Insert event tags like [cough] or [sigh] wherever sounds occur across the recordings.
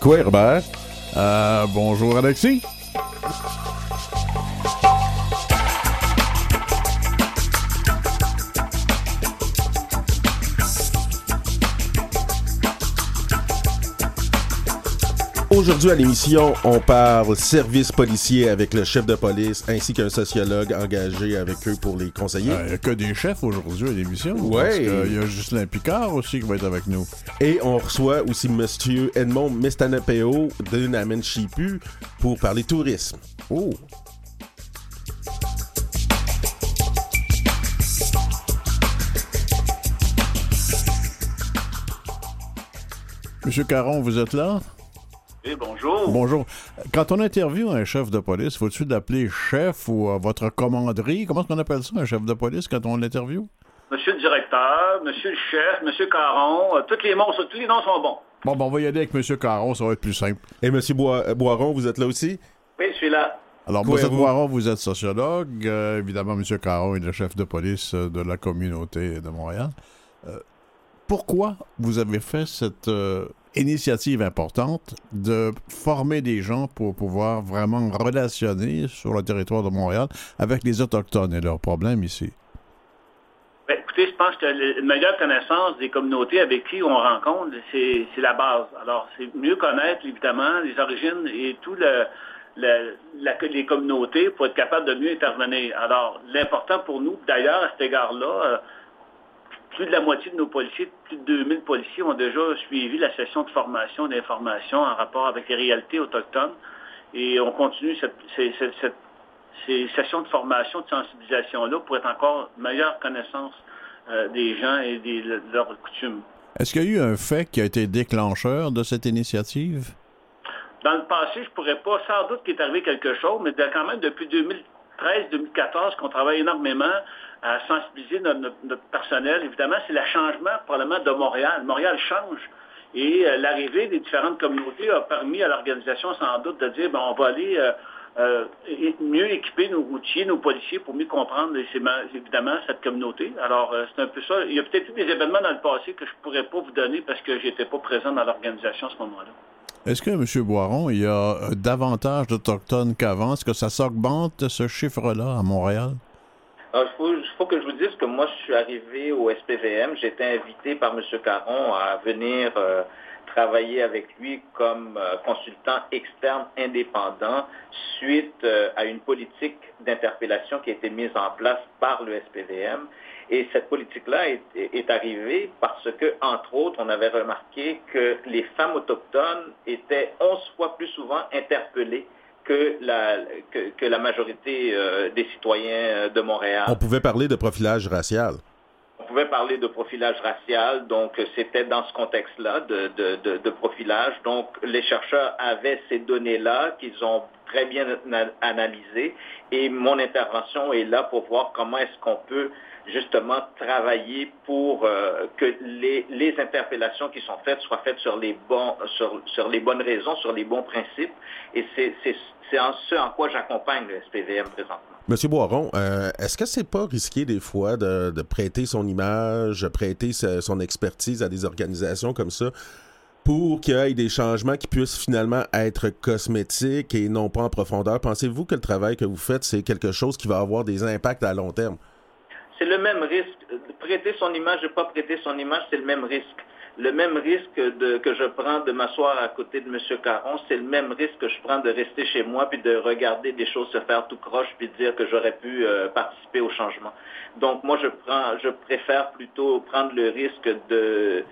Quoi, Herbert? Euh, bonjour, Alexis. Aujourd'hui à l'émission, on parle service policier avec le chef de police ainsi qu'un sociologue engagé avec eux pour les conseiller. Il n'y a que des chefs aujourd'hui à l'émission. Ouais. Il y a Justin Picard aussi qui va être avec nous. Et on reçoit aussi Monsieur Edmond Mestanapeo de Namen Chipu pour parler tourisme. Oh! Monsieur Caron, vous êtes là? Oui, bonjour. Bonjour. Quand on interviewe un chef de police, faut-tu l'appeler chef ou euh, votre commanderie? Comment est-ce qu'on appelle ça, un chef de police, quand on l'interviewe? Monsieur le directeur, monsieur le chef, monsieur Caron, euh, tous, les noms, tous les noms sont bons. Bon, ben, on va y aller avec monsieur Caron, ça va être plus simple. Et Monsieur euh, Boiron, vous êtes là aussi? Oui, je suis là. Alors, M. vous? Boiron, vous êtes sociologue. Euh, évidemment, M. Caron est le chef de police de la communauté de Montréal. Euh, pourquoi vous avez fait cette euh, initiative importante de former des gens pour pouvoir vraiment relationner sur le territoire de Montréal avec les Autochtones et leurs problèmes ici? Ben, écoutez, je pense que une meilleure connaissance des communautés avec qui on rencontre, c'est la base. Alors, c'est mieux connaître, évidemment, les origines et tout le, le- la- les communautés pour être capable de mieux intervenir. Alors, l'important pour nous, d'ailleurs, à cet égard-là, euh, plus de la moitié de nos policiers, plus de 2000 policiers ont déjà suivi la session de formation d'information en rapport avec les réalités autochtones. Et on continue cette, ces- cette- cette- ces sessions de formation, de sensibilisation-là pour être encore meilleure connaissance euh, des gens et des- de leurs coutumes. Est-ce qu'il y a eu un fait qui a été déclencheur de cette initiative? Dans le passé, je pourrais pas, sans doute qu'il est arrivé quelque chose, mais quand même depuis 2013-2014 qu'on travaille énormément à sensibiliser notre, personnel. Évidemment, c'est le changement probablement de Montréal. Montréal change. Et euh, l'arrivée des différentes communautés a permis à l'organisation sans doute de dire, ben, on va aller euh, euh, mieux équiper nos routiers, nos policiers pour mieux comprendre évidemment cette communauté. Alors, c'est un peu ça. Il y a peut-être eu des événements dans le passé que je ne pourrais pas vous donner parce que j'étais pas présent dans l'organisation à ce moment-là. Est-ce que, M. Boiron, il y a davantage d'Autochtones qu'avant? Est-ce que ça s'augmente, ce chiffre-là, à Montréal? Il faut, que je vous dise que moi, je suis arrivé au SPVM. J'ai été invité par M. Caron à venir euh, travailler avec lui comme euh, consultant externe indépendant suite euh, à une politique d'interpellation qui a été mise en place par le SPVM. Et cette politique-là est, est arrivée parce que, entre autres, on avait remarqué que les femmes autochtones étaient 11 fois plus souvent interpellées que la, que, la majorité euh, des citoyens euh, de Montréal. On pouvait parler de profilage racial. On pouvait parler de profilage racial, donc euh, c'était dans ce contexte-là de, profilage. Donc les chercheurs avaient ces données-là qu'ils ont très bien ana- analysées et mon intervention est là pour voir comment est-ce qu'on peut justement travailler pour euh, que les, interpellations qui sont faites soient faites sur les, sur, les bonnes raisons, sur les bons principes. Et c'est en ce en quoi j'accompagne le SPVM présentement. Monsieur Boiron, euh, est-ce que c'est pas risqué des fois de, prêter son image, prêter son expertise à des organisations comme ça pour qu'il y ait des changements qui puissent finalement être cosmétiques et non pas en profondeur? Pensez-vous que le travail que vous faites, c'est quelque chose qui va avoir des impacts à long terme? C'est le même risque. Prêter son image, ne pas prêter son image, c'est le même risque. Le même risque que je prends de m'asseoir à côté de M. Caron, c'est le même risque que je prends de rester chez moi puis de regarder des choses se faire tout croche puis dire que j'aurais pu euh, participer au changement. Donc moi, je préfère plutôt prendre le risque de,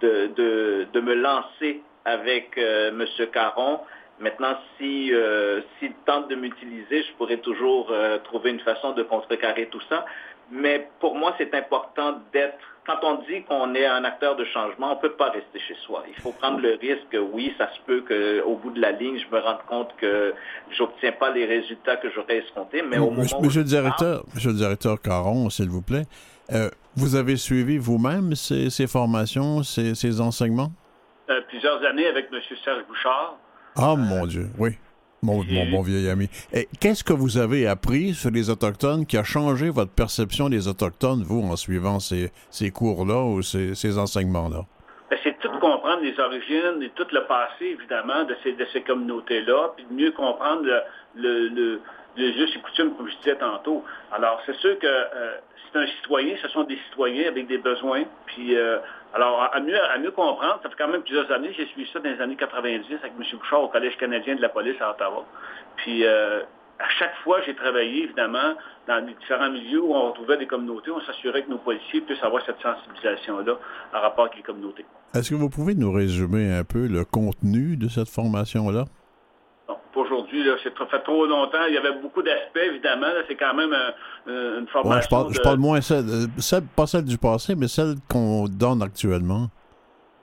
de, de, me lancer avec euh, M. Caron. Maintenant, si euh, s'il tente de m'utiliser, je pourrais toujours trouver une façon de contrecarrer tout ça. Mais pour moi, c'est important d'être, quand on dit qu'on est un acteur de changement, on ne peut pas rester chez soi. Il faut prendre le risque, oui, ça se peut qu'au bout de la ligne, je me rende compte que j'obtiens pas les résultats que j'aurais escomptés, mais au moment Monsieur, où monsieur je le directeur, monsieur le directeur Caron, s'il vous plaît, euh, vous avez suivi vous-même ces, ces formations, ces, ces enseignements? Euh, plusieurs années avec M. Serge Bouchard. Ah, mon Dieu, oui. Mon, mon bon vieil ami. Et Qu'est-ce que vous avez appris sur les Autochtones qui a changé votre perception des Autochtones, vous, en suivant ces, ces cours-là ou ces, ces enseignements-là? Ben, c'est toute comprendre les origines et tout le passé, évidemment, de ces, de ces communautés-là, puis de mieux comprendre le, le, le, juste et coutumes, comme je disais tantôt. Alors, c'est sûr que euh, c'est un citoyen, ce sont des citoyens avec des besoins, puis euh, alors, à mieux, comprendre, ça fait quand même plusieurs années, j'ai suivi ça dans les années 90 avec M. Bouchard au Collège canadien de la police à Ottawa. Puis, euh, à chaque fois, j'ai travaillé, évidemment, dans les différents milieux où on retrouvait des communautés. On s'assurait que nos policiers puissent avoir cette sensibilisation-là en rapport avec les communautés. Est-ce que vous pouvez nous résumer un peu le contenu de cette formation-là? Aujourd'hui. C'est fait trop longtemps. Il y avait beaucoup d'aspects, évidemment. C'est quand même une formation. je, parle, je, parle, moins celle, celle, pas celle du passé, mais celle qu'on donne actuellement.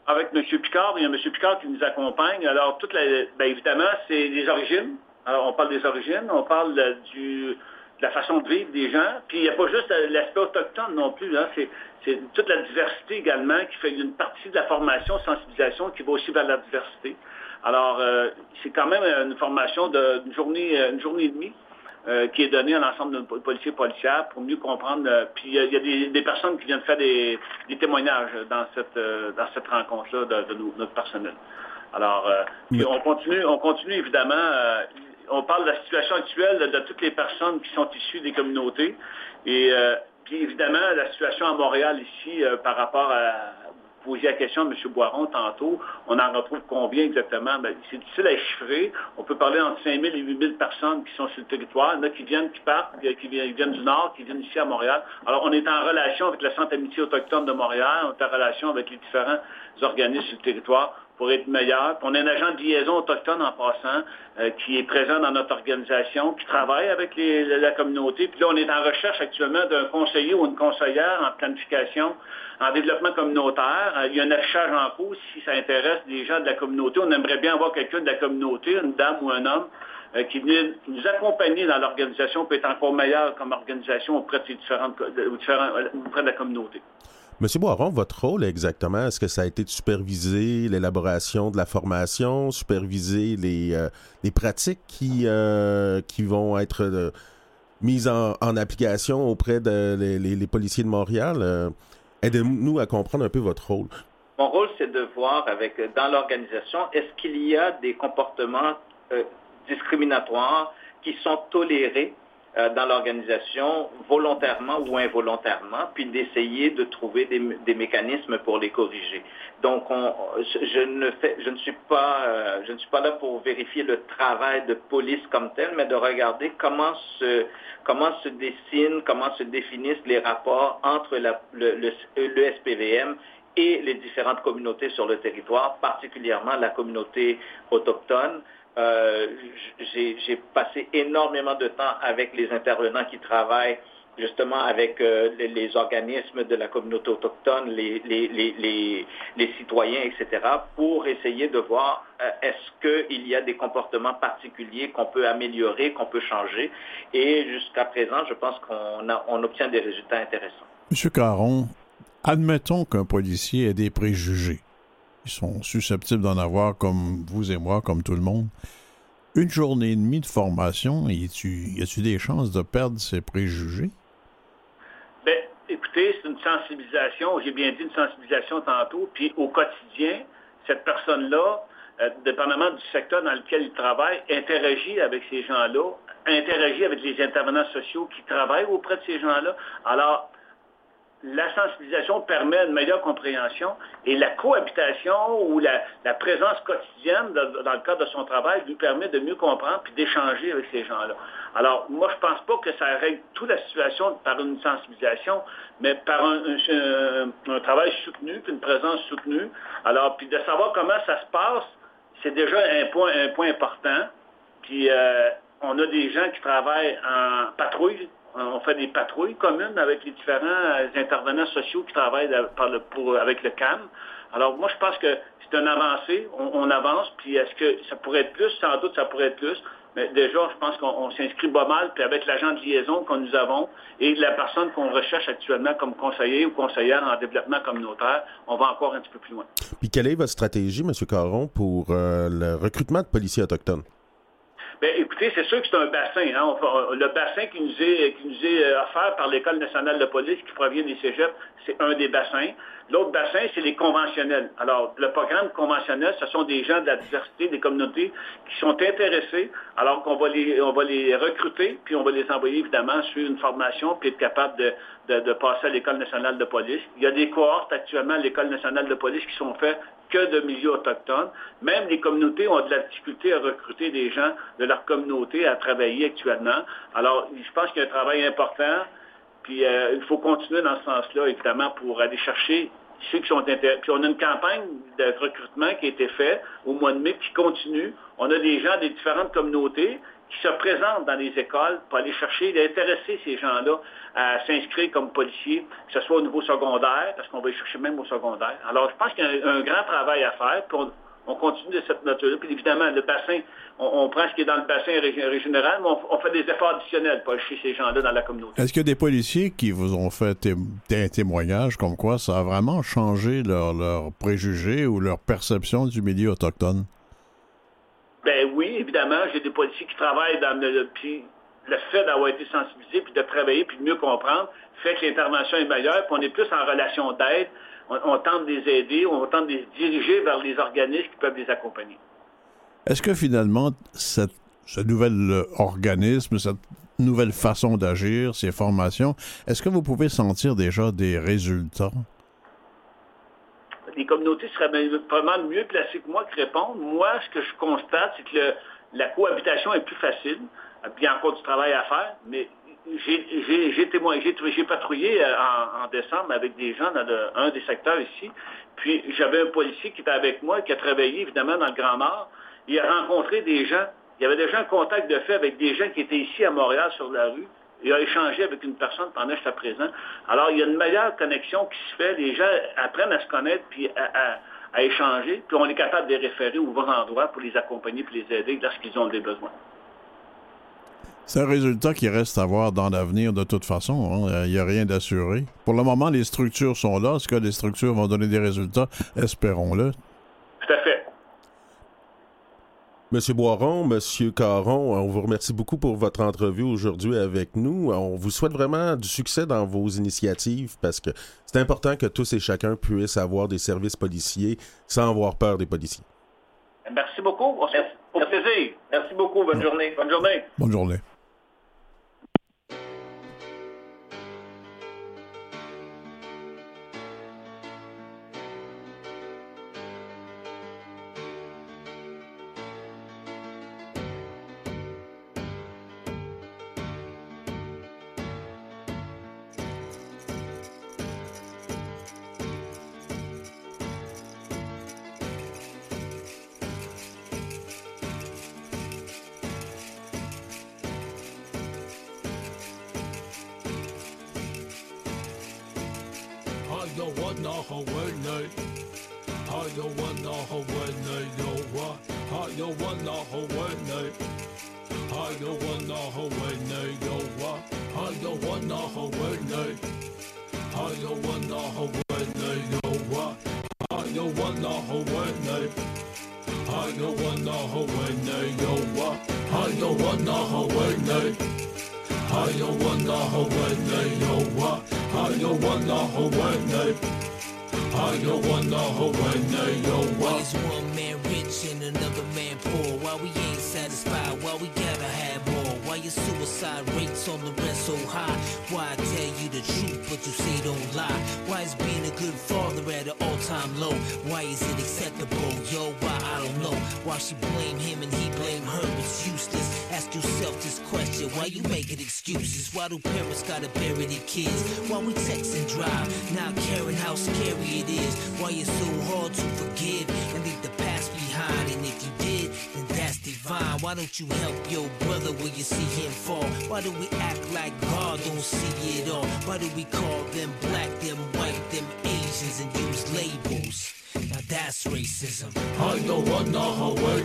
Avec M. Picard, il y a M. Picard qui nous accompagne. Alors, toute la, bien évidemment, c'est les origines. Alors, on parle des origines, on parle du, de la façon de vivre des gens. Puis il n'y a pas juste l'aspect autochtone non plus. Hein. C'est toute la diversité également qui fait une partie de la formation, sensibilisation, qui va aussi vers la diversité. Alors, euh, c'est quand même une formation d'une journée, une journée et demie. Euh, qui est donnée à l'ensemble de nos policiers et policières pour mieux comprendre. Euh, puis il y a, des, des, personnes qui viennent faire des, des témoignages dans cette, euh, dans cette rencontre-là de, notre personnel. Alors, puis on continue, on continue évidemment on parle de la situation actuelle de, toutes les personnes qui sont issues des communautés. Et euh, puis évidemment, la situation à Montréal ici, euh, par rapport à poser la question à M. Boiron tantôt, on en retrouve combien exactement? Ben, c'est difficile à chiffrer. On peut parler entre 5 000 et 8 000 personnes qui sont sur le territoire. Qui viennent, qui partent, qui viennent, viennent du Nord, qui viennent ici à Montréal. Alors, on est en relation avec la Centre Amitié autochtone de Montréal, on est en relation avec les différents organismes sur le territoire pour être meilleur. on a un agent de liaison autochtone en passant euh, qui est présent dans notre organisation, qui travaille avec la communauté. Puis là, on est en recherche actuellement d'un conseiller ou une conseillère en planification, en développement communautaire. Euh, il y a un affichage en cours si ça intéresse les gens de la communauté. On aimerait bien avoir quelqu'un de la communauté, une dame ou un homme, euh, qui vient nous accompagner dans l'organisation pour être encore meilleur comme organisation auprès de, ces différentes, auprès de la communauté. Monsieur Boiron, votre rôle exactement, est-ce que ça a été de superviser l'élaboration de la formation, superviser les, euh, pratiques qui, euh, qui vont être euh, mises en, application auprès des policiers de Montréal? Aidez-nous à comprendre un peu votre rôle. Mon rôle, c'est de voir avec dans l'organisation, est-ce qu'il y a des comportements discriminatoires qui sont tolérés euh, dans l'organisation volontairement ou involontairement, puis d'essayer de trouver des, mécanismes pour les corriger. Donc, on, je, ne suis pas, euh, je ne suis pas là pour vérifier le travail de police comme tel, mais de regarder comment se, comment se dessinent, comment se définissent les rapports entre le, le SPVM et les différentes communautés sur le territoire, particulièrement la communauté autochtone. Euh, j'ai passé énormément de temps avec les intervenants qui travaillent justement avec euh, les, organismes de la communauté autochtone, les, citoyens, etc., pour essayer de voir euh, est-ce qu'il y a des comportements particuliers qu'on peut améliorer, qu'on peut changer. Et jusqu'à présent, je pense qu'on on obtient des résultats intéressants. Monsieur Caron, admettons qu'un policier ait des préjugés. Ils sont susceptibles d'en avoir comme vous et moi, comme tout le monde. Une journée et demie de formation, y a-t-il des chances de perdre ses préjugés? Bien, écoutez, c'est une sensibilisation, j'ai bien dit une sensibilisation tantôt, puis au quotidien, cette personne-là, euh, dépendamment du secteur dans lequel il travaille, interagit avec ces gens-là, interagit avec les intervenants sociaux qui travaillent auprès de ces gens-là. Alors, la sensibilisation permet une meilleure compréhension et la cohabitation ou la, présence quotidienne dans le cadre de son travail lui permet de mieux comprendre puis d'échanger avec ces gens-là. Alors, moi, je ne pense pas que ça règle toute la situation par une sensibilisation, mais par un, travail soutenu, puis une présence soutenue. Alors, puis de savoir comment ça se passe, c'est déjà un point, important. Puis, euh, on a des gens qui travaillent en patrouille on fait des patrouilles communes avec les différents euh, intervenants sociaux qui travaillent avec le CAM. Alors, moi, je pense que c'est un avancé. On, avance, puis est-ce que ça pourrait être plus? Sans doute, ça pourrait être plus. Mais déjà, je pense qu'on s'inscrit pas mal, puis avec l'agent de liaison que nous avons et la personne qu'on recherche actuellement comme conseiller ou conseillère en développement communautaire, on va encore un petit peu plus loin. Puis quelle est votre stratégie, M. Caron, pour euh, le recrutement de policiers autochtones? Bien, écoutez, c'est sûr que c'est un bassin. Hein. le bassin qui nous est, qui nous est euh, offert par l'École nationale de police qui provient des cégeps, c'est un des bassins. L'autre bassin, c'est les conventionnels. Alors, le programme conventionnel, ce sont des gens de la diversité, des communautés qui sont intéressés, alors qu'on va les, on va les recruter, puis on va les envoyer évidemment sur une formation, puis être capable de, de, passer à l'École nationale de police. Il y a des cohortes actuellement à l'École nationale de police qui sont faites que de milieux autochtones. Même les communautés ont de la difficulté à recruter des gens de leur communauté à travailler actuellement. Alors, je pense qu'il y a un travail important. Puis euh, il faut continuer dans ce sens-là, évidemment, pour aller chercher ceux qui sont intéressés. Puis on a une campagne de recrutement qui a été faite au mois de mai qui continue. On a des gens des différentes communautés qui se présentent dans les écoles pour aller chercher, d'intéresser ces gens-là à s'inscrire comme policiers, que ce soit au niveau secondaire, parce qu'on va les chercher même au secondaire. Alors, je pense qu'il y a un, grand travail à faire, puis continue de cette nature-là. Puis évidemment, le bassin, on, prend ce qui est dans le bassin régional, mais on, fait des efforts additionnels pour chercher ces gens-là dans la communauté. Est-ce qu'il y a des policiers qui vous ont fait un témoignage comme quoi ça a vraiment changé leurs leur préjugés ou leur perception du milieu autochtone? Ben oui, évidemment, j'ai des policiers qui travaillent dans le... Puis le fait d'avoir été sensibilisé, puis de travailler, puis de mieux comprendre, fait que l'intervention est meilleure, puis on est plus en relation d'aide. On, tente de les aider, on tente de les diriger vers les organismes qui peuvent les accompagner. Est-ce que finalement, cette, ce nouvel organisme, cette nouvelle façon d'agir, ces formations, est-ce que vous pouvez sentir déjà des résultats? les communautés seraient probablement mieux placées que moi qui répondent. Moi, ce que je constate, c'est que la cohabitation est plus facile. Il y a encore du travail à faire, mais j'ai j'ai patrouillé euh, en, décembre avec des gens dans un des secteurs ici. Puis j'avais un policier qui était avec moi, qui a travaillé évidemment dans le Grand Nord. Il a rencontré des gens. Il y avait déjà un contact de fait avec des gens qui étaient ici à Montréal sur la rue il a échangé avec une personne pendant jusqu'à présent. Alors, il y a une meilleure connexion qui se fait. Les gens apprennent à se connaître puis à, échanger, puis on est capable de les référer aux bons endroits pour les accompagner puis les aider lorsqu'ils ont des besoins. C'est un résultat qui reste à voir dans l'avenir de toute façon. Hein. Il n'y a rien d'assuré. Pour le moment, les structures sont là. Est-ce que les structures vont donner des résultats? Espérons-le. Tout à fait. Monsieur Boiron, Monsieur Caron, on vous remercie beaucoup pour votre entrevue aujourd'hui avec nous. On vous souhaite vraiment du succès dans vos initiatives parce que c'est important que tous et chacun puissent avoir des services policiers sans avoir peur des policiers. Merci beaucoup. Au plaisir. Merci beaucoup. Bonne journée. Bonne journée. Bonne journée. Why she blame him and he blame her, it's useless. Ask yourself this question, why you making excuses? Why do parents gotta bury their kids? Why we text and drive, not caring how scary it is? Why it's so hard to forgive and leave the past behind? And if you did, then that's divine. Why don't you help your brother when you see him fall? Why do we act like God don't see it all? Why do we call them black, them white, them Asians and use labels? that's racism. I don't want no Hawaii.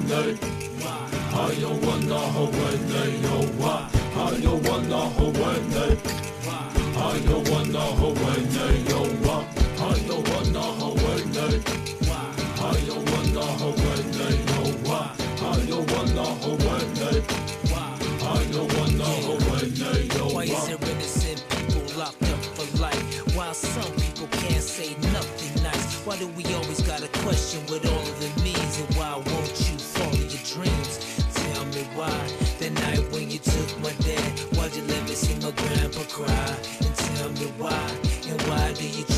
I don't want no Hawaii. No why? I don't want no Hawaii. I don't want no Hawaii. No why? I don't want no Hawaii. I don't want no Hawaii. No why? I don't want no Hawaii. I don't want no Hawaii. No why? Why is there innocent people locked up for life while some people can't say nothing nice? Why do we always? question what all of it means and why won't you follow your dreams? Tell me why that night when you took my dad, why'd you let me see my grandpa cry? And tell me why and why do you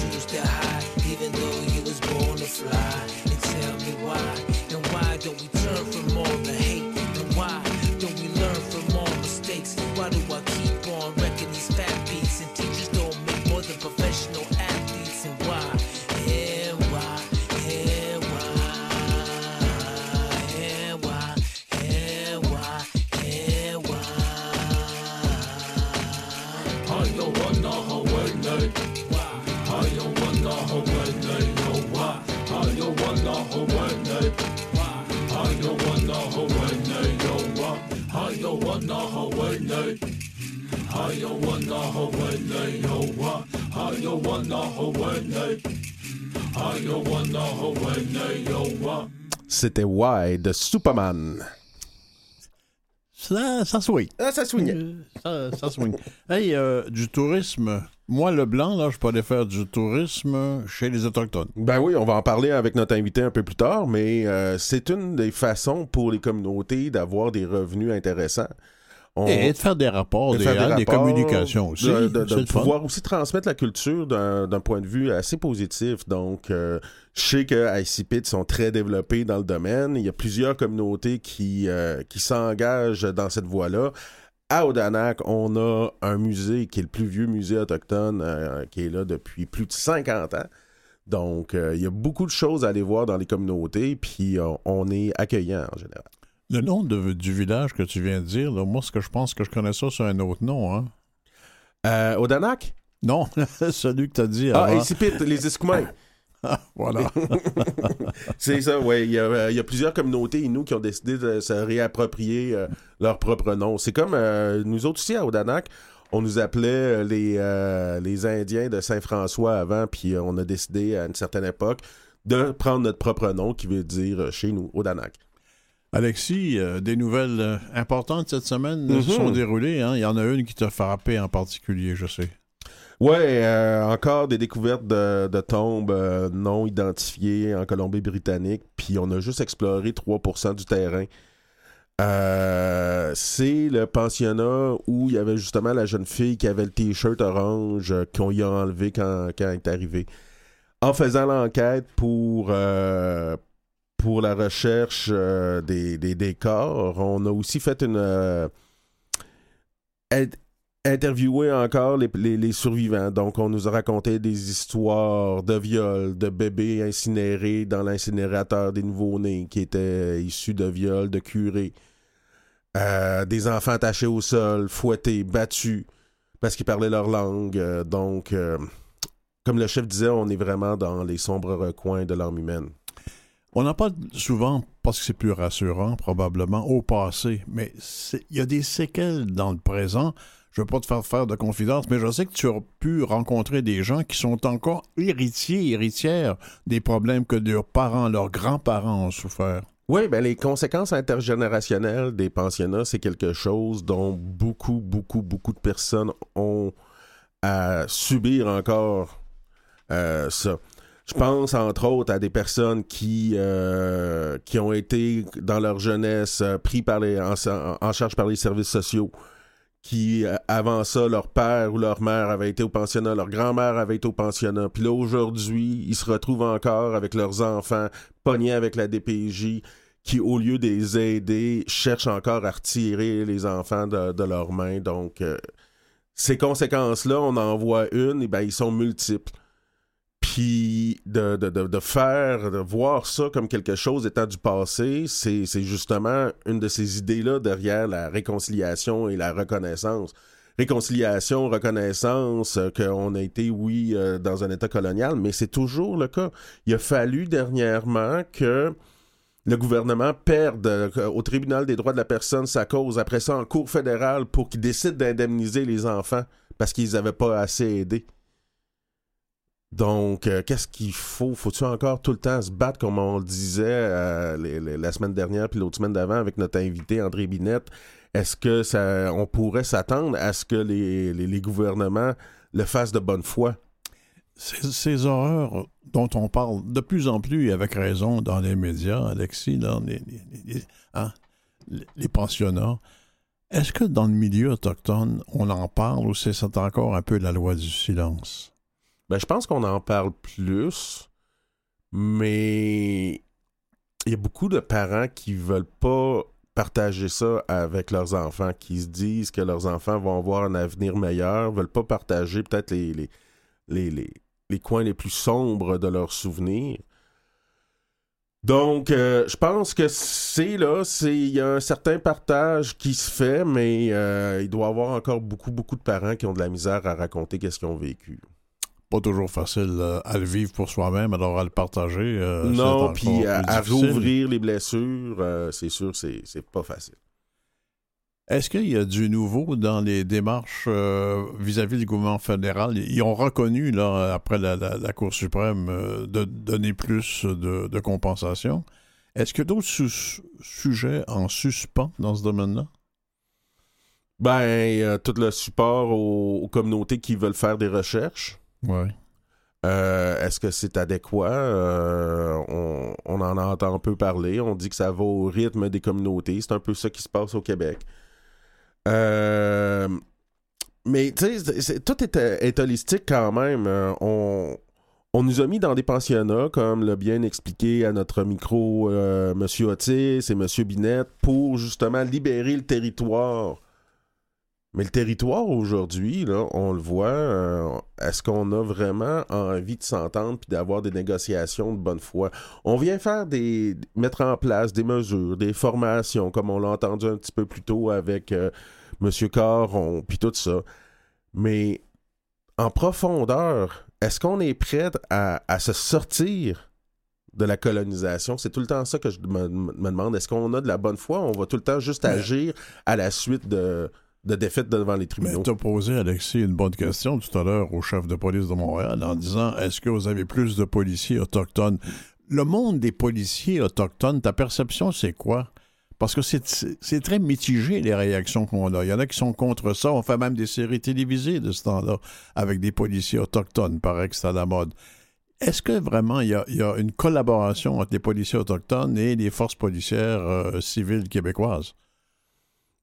C'était Why de Superman. Ça, ça swing. Ah, ça swingait. Euh, Ça, ça swing. Hey, euh, du tourisme. Moi, le blanc, là, je peux aller faire du tourisme chez les Autochtones. Ben oui, on va en parler avec notre invité un peu plus tard, mais euh, c'est une des façons pour les communautés d'avoir des revenus intéressants. On- Et de faire des rapports, de des, faire hein, des communications aussi. De, de- de C'est le fun. pouvoir aussi transmettre la culture d'un d'un point de vue assez positif. Donc, euh, je sais que ICPIT sont très développés dans le domaine. Il y a plusieurs communautés qui, euh, qui s'engagent dans cette voie-là. À Odanak, on a un musée qui est le plus vieux musée autochtone, euh, qui est là depuis plus de 50 ans. Donc, euh, il y a beaucoup de choses à aller voir dans les communautés, puis euh, on est accueillant en général. Le nom de- du village que tu viens de dire, là, moi, ce que je pense que je connais ça sur un autre nom. Hein? Odanak? Non, [laughs] celui que tu as dit Ah, avant. ICPIT, les Escoumins. [laughs] voilà. [laughs] C'est ça, oui. Il y, a, euh, il y a plusieurs communautés Inuits qui ont décidé de se réapproprier euh, leur propre nom. C'est comme euh, nous autres ici à Odanak, on nous appelait les, euh, les Indiens de Saint-François avant, puis on a décidé à une certaine époque de prendre notre propre nom qui veut dire chez nous, Odanak. Alexis, euh, des nouvelles importantes cette semaine euh, se sont déroulées. hein? Il y en a une qui t'a frappé en particulier, je sais. Ouais, euh, encore des découvertes de, tombes euh, non identifiées en Colombie-Britannique, puis on a juste exploré 3% du terrain. Euh, c'est le pensionnat où il y avait justement la jeune fille qui avait le t-shirt orange qu'on y a enlevé quand, quand elle est arrivée. En faisant l'enquête pour, pour la recherche des, des, corps, on a aussi fait une... int- interviewé encore les, survivants. Donc, on nous a raconté des histoires de viols, de bébés incinérés dans l'incinérateur des nouveau-nés qui étaient issus de viols de curés. Euh, des enfants attachés au sol, fouettés, battus parce qu'ils parlaient leur langue. Euh, donc, euh, comme le chef disait, on est vraiment dans les sombres recoins de l'âme humaine. On n'en parle souvent parce que c'est plus rassurant, probablement, au passé, mais il y a des séquelles dans le présent. Je ne veux pas te faire faire de confidence, mais je sais que tu as pu rencontrer des gens qui sont encore héritiers, héritières des problèmes que leurs parents, leurs grands-parents ont souffert. Oui, ben les conséquences intergénérationnelles des pensionnats, c'est quelque chose dont beaucoup, beaucoup, beaucoup de personnes ont à subir encore euh, ça. Je pense entre autres à des personnes qui, euh, ont été dans leur jeunesse euh, pris en charge par les services sociaux, qui euh, avant ça, leur père ou leur mère avait été au pensionnat, leur grand-mère avait été au pensionnat, puis là aujourd'hui, ils se retrouvent encore avec leurs enfants pognés avec la DPJ, qui au lieu de les aider, cherchent encore à retirer les enfants de, leurs mains. Donc, euh, ces conséquences-là, on en voit une, et ben ils sont multiples. Puis de, de, de, de faire, de voir ça comme quelque chose étant du passé, c'est justement une de ces idées-là derrière la réconciliation et la reconnaissance. Réconciliation, reconnaissance, euh, qu'on a été, oui, euh, dans un État colonial, mais c'est toujours le cas. Il a fallu dernièrement que le gouvernement perde euh, au tribunal des droits de la personne sa cause, après ça en cour fédérale, pour qu'il décide d'indemniser les enfants parce qu'ils n'avaient pas assez aidé. Donc, euh, qu'est-ce qu'il faut? Faut-tu encore tout le temps se battre, comme on le disait euh, la semaine dernière puis l'autre semaine d'avant avec notre invité André Binette? Est-ce que ça, on pourrait s'attendre à ce que les, gouvernements le fassent de bonne foi? ces, horreurs dont on parle de plus en plus et avec raison dans les médias, Alexis, dans les, hein, les pensionnats, est-ce que dans le milieu autochtone, on en parle ou c'est encore un peu la loi du silence? Ben, je pense qu'on en parle plus, mais il y a beaucoup de parents qui veulent pas partager ça avec leurs enfants, qui se disent que leurs enfants vont avoir un avenir meilleur, veulent pas partager peut-être les, les, les, coins les plus sombres de leurs souvenirs. Donc, euh, je pense que c'est là, c'est il y a un certain partage qui se fait, mais euh, il doit y avoir encore beaucoup, beaucoup de parents qui ont de la misère à raconter qu'est-ce qu'ils ont vécu. Pas toujours facile euh, à le vivre pour soi-même, alors à le partager. non, puis à, à, rouvrir les blessures, c'est sûr, c'est pas facile. Est-ce qu'il y a du nouveau dans les démarches euh, vis-à-vis du gouvernement fédéral? Ils ont reconnu, là, après la, Cour suprême, euh, de donner plus de, compensation. Est-ce qu'il y a d'autres sujets en suspens dans ce domaine-là? Ben, tout le support aux, communautés qui veulent faire des recherches. Oui. Euh, est-ce que c'est adéquat? on, on, en entend un peu parler. On dit que ça va au rythme des communautés. C'est un peu ça qui se passe au Québec. Euh, mais tu sais, tout est, holistique quand même. Euh, on, nous a mis dans des pensionnats, comme l'a bien expliqué à notre micro euh, M. Otis et M. Binette, pour justement libérer le territoire. Mais le territoire aujourd'hui, là, on le voit, est-ce qu'on a vraiment envie de s'entendre puis d'avoir des négociations de bonne foi? On vient faire des. mettre en place des mesures, des formations, comme on l'a entendu un petit peu plus tôt avec Monsieur Caron, puis tout ça. Mais en profondeur, est-ce qu'on est prêt à, se sortir de la colonisation? C'est tout le temps ça que je me, demande. Est-ce qu'on a de la bonne foi? On va tout le temps juste agir à la suite de, de défaites devant les tribunaux. Tu as posé, Alexis, une bonne question tout à l'heure au chef de police de Montréal en disant est-ce que vous avez plus de policiers autochtones? Le monde des policiers autochtones, ta perception, c'est quoi? Parce que c'est très mitigé, les réactions qu'on a. Il y en a qui sont contre ça. On fait même des séries télévisées de ce temps-là avec des policiers autochtones, paraît que c'est à la mode. Est-ce que vraiment il y, a, une collaboration entre les policiers autochtones et les forces policières euh, civiles québécoises?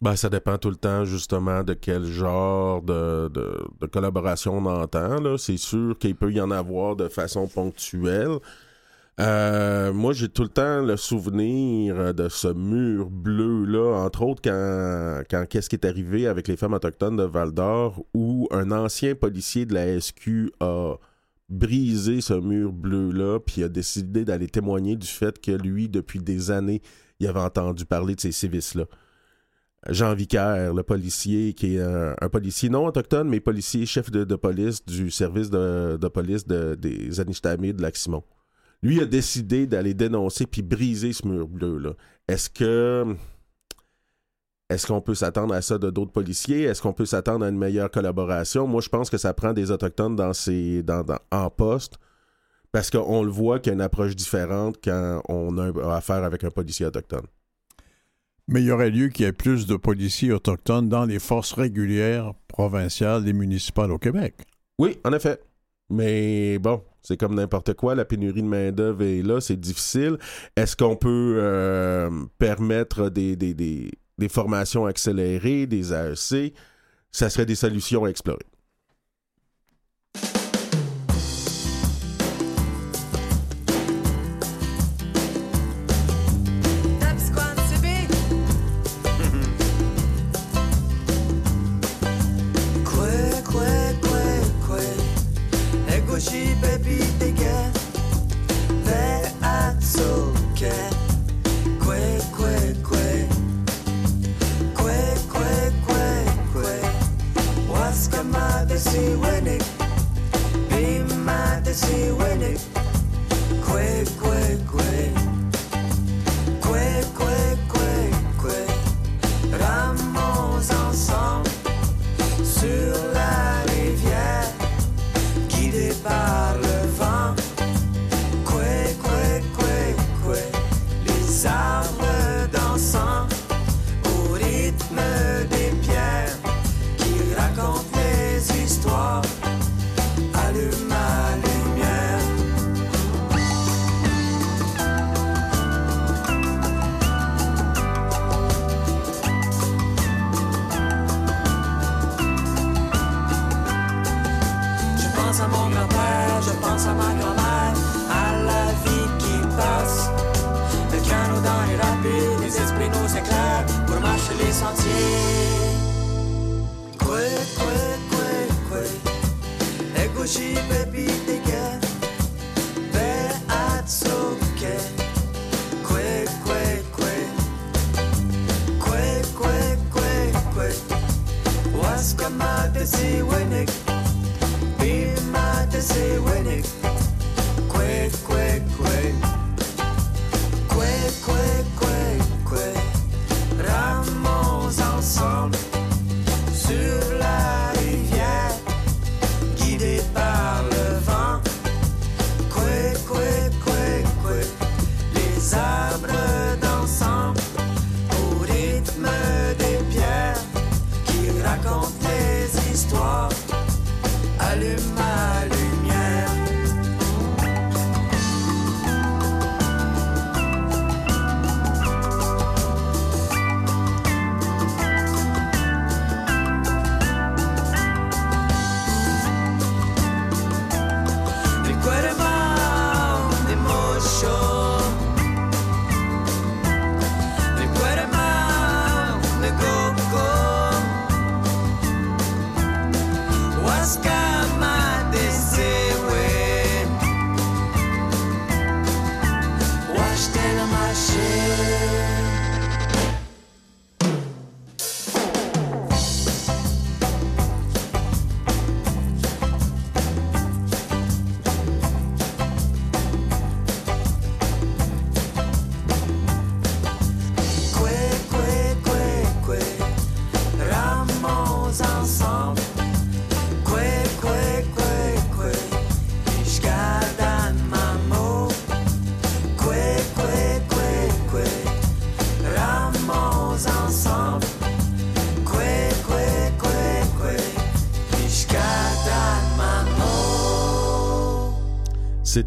Ben, ça dépend tout le temps, justement, de quel genre de, collaboration on entend. C'est sûr qu'il peut y en avoir de façon ponctuelle. Euh, moi, j'ai tout le temps le souvenir de ce mur bleu-là, entre autres quand, quand qu'est-ce qui est arrivé avec les femmes autochtones de Val d'Or, où un ancien policier de la SQ a brisé ce mur bleu-là, puis a décidé d'aller témoigner du fait que lui, depuis des années, il avait entendu parler de ces sévices-là. Jean Vicaire, le policier, qui est un, policier non autochtone, mais policier chef de, police du service de, police des Anistamés de Lac-Simon lui a décidé d'aller dénoncer puis briser ce mur bleu-là. Est-ce que. Est-ce qu'on peut s'attendre à ça de d'autres policiers? Est-ce qu'on peut s'attendre à une meilleure collaboration? Moi, je pense que ça prend des Autochtones dans ces, en poste parce qu'on le voit qu'il y a une approche différente quand on a affaire avec un policier autochtone. Mais il y aurait lieu qu'il y ait plus de policiers autochtones dans les forces régulières provinciales et municipales au Québec. Oui, en effet. Mais bon, c'est comme n'importe quoi, la pénurie de main-d'œuvre est là, c'est difficile. Est-ce qu'on peut euh, permettre des, formations accélérées, des AEC? Ça serait des solutions à explorer.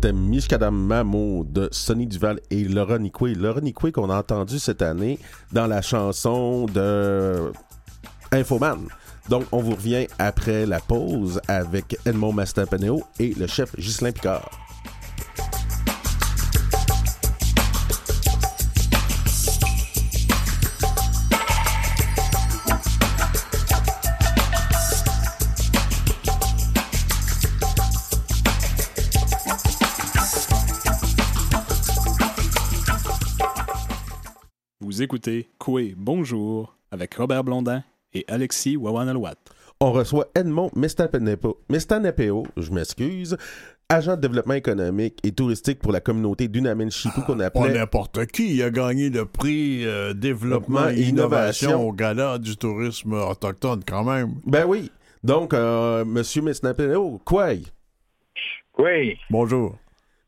C'était Mishkadam Mamo de Sonny Duval et Laura Nicoué. Laura Nicoué qu'on a entendu cette année dans la chanson de Infoman. Donc, on vous revient après la pause avec Edmond Mastapaneo et le chef Ghislain Picard. Vous écoutez Coué Bonjour avec Robert Blondin et Alexis Wawanalwat. On reçoit Edmond Mestanepo, Mestanapeo, je m'excuse, agent de développement économique et touristique pour la communauté d'Unamin Chipou qu'on Pas appelait n'importe qui. Il a gagné le prix euh, développement et Innovation. innovation au gala du tourisme autochtone quand même. Ben oui. Donc, euh, Monsieur Mesnapeo, quoi? Oui, Bonjour.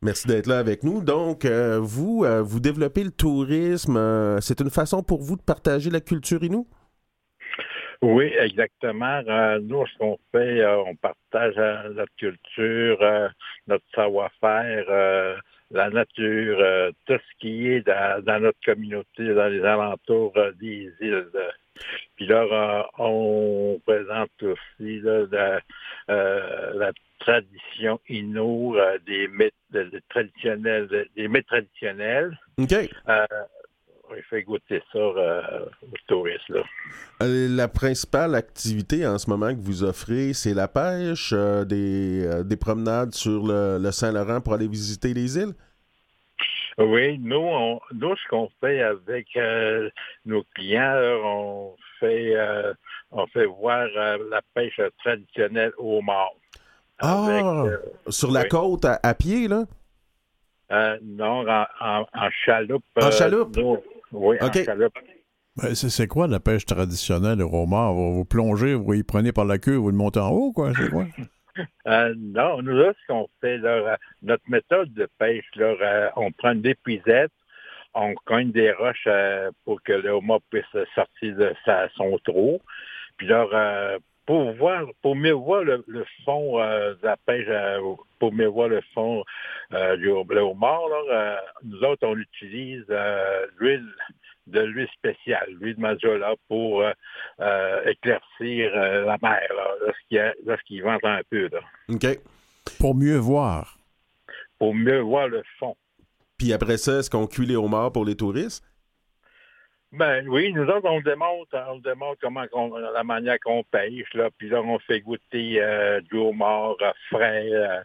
Merci d'être là avec nous. Donc, euh, vous, euh, vous développez le tourisme. euh, c'est une façon pour vous de partager la culture inou? oui, exactement. Nous, ce qu'on fait, on partage notre culture, notre savoir-faire, la nature, euh, tout ce qui est dans, dans notre communauté, dans les alentours euh, des îles. Puis là, euh, on présente aussi là, la, euh, la tradition inou, euh, des mythes traditionnels, des mythes traditionnels. On fait goûter ça euh, aux touristes. Là. Euh, la principale activité en ce moment que vous offrez, c'est la pêche, euh, des, euh, des promenades sur le, le Saint-Laurent pour aller visiter les îles? Oui, nous, on, nous, ce qu'on fait avec nos clients, on fait on fait voir la pêche traditionnelle au mort. Ah! Sur la oui. côte, à, à pied, là? euh, non, en, en, en chaloupe. En euh, chaloupe? Oui, OK. en chaloupe. Ben, c'est, quoi la pêche traditionnelle au homard? Vous, vous plongez, vous y prenez par la queue, vous le montez en haut, quoi? C'est quoi? [laughs] Euh, non, nous, là, ce qu'on fait, là, euh, notre méthode de pêche, là, euh, on prend une épuisette, on cogne des roches euh, pour que le homard puisse sortir de sa, son trou. Puis là, euh, pour voir, pour mieux voir le, le fond euh, de la pêche, euh, pour mieux voir le fond euh, du homard, là, euh, nous autres, on utilise euh, l'huile de l'huile spéciale, l'huile de Mazola, pour euh, euh, éclaircir euh, la mer, là, lorsqu'il, lorsqu'il vente un peu, là, OK. Pour mieux voir. pour mieux voir le fond. Puis après ça, est-ce qu'on cuit les homards pour les touristes? Ben oui, nous autres, on démontre, on démontre comment la manière qu'on pêche, là, puis là, on fait goûter euh, du homard frais euh,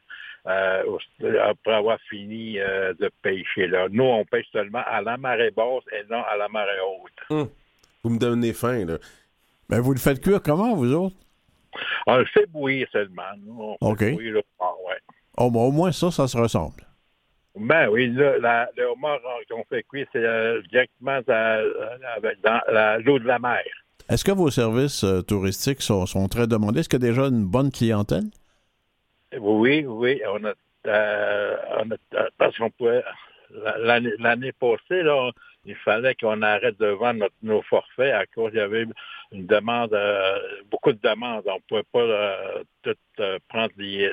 euh, après avoir fini euh, de pêcher. Là. Nous, on pêche seulement à la marée basse et non à la marée haute. Vous me donnez faim, là. Ben, vous le faites cuire comment, vous autres? On le fait bouillir seulement. Nous, on fait OK. bouillir le homard, ouais. Oh, ben, au moins, ça, ça se ressemble. Ben oui, là, la- le homard qu'on fait cuire, c'est euh, directement dans, l'eau de la mer. Est-ce que vos services euh, touristiques sont, sont très demandés? Est-ce qu'il y a déjà une bonne clientèle? Oui, oui, on a, euh, on a parce qu'on pouvait la- l'année passée, là, il fallait qu'on arrête de vendre notre- nos forfaits à cause il y avait une demande, beaucoup de demandes. On ne pouvait pas tout prendre les,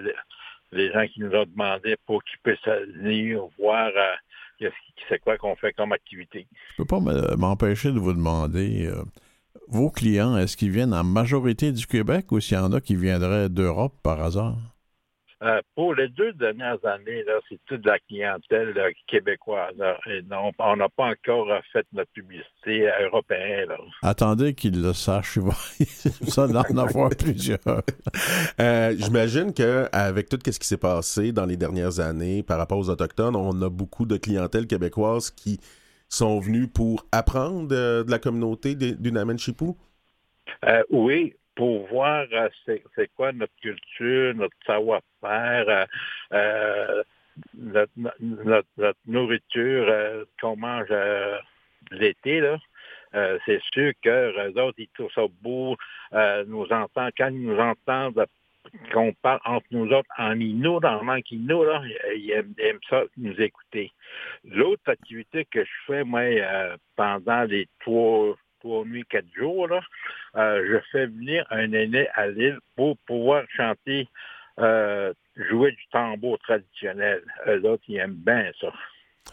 les gens qui nous ont demandé pour qu'ils puissent venir voir euh, c'est quoi qu'on fait comme activité. Je peux pas me- m'empêcher de vous demander, euh, vos clients, est-ce qu'ils viennent en majorité du Québec ou s'il y en a qui viendraient d'Europe par hasard? Euh, pour les deux dernières années, là, c'est toute la clientèle là, québécoise. là. et non, on n'a pas encore euh, fait notre publicité européenne. là. Attendez qu'ils le va [laughs] ça d'en avoir plusieurs. [laughs] Euh, J'imagine qu'avec tout ce qui s'est passé dans les dernières années par rapport aux Autochtones, on a beaucoup de clientèle québécoise qui sont venus pour apprendre euh, de la communauté des- du Namen-Chipou. Euh, oui, pour voir euh, c'est quoi notre culture, notre savoir-faire, euh, euh, notre, notre- notre nourriture euh, qu'on mange euh, l'été, là. Euh, c'est sûr que eux autres, ils trouvent ça beau, euh, nous entendent, quand ils nous entendent qu'on parle entre nous autres en Innu, dans le Innu, là, ils aiment, ils aiment ça nous écouter. L'autre activité que je fais, moi, pendant les trois, trois nuits, quatre jours, là, euh, je fais venir un aîné à l'île pour pouvoir chanter, euh, jouer du tambour traditionnel. Eux autres, ils aiment bien ça.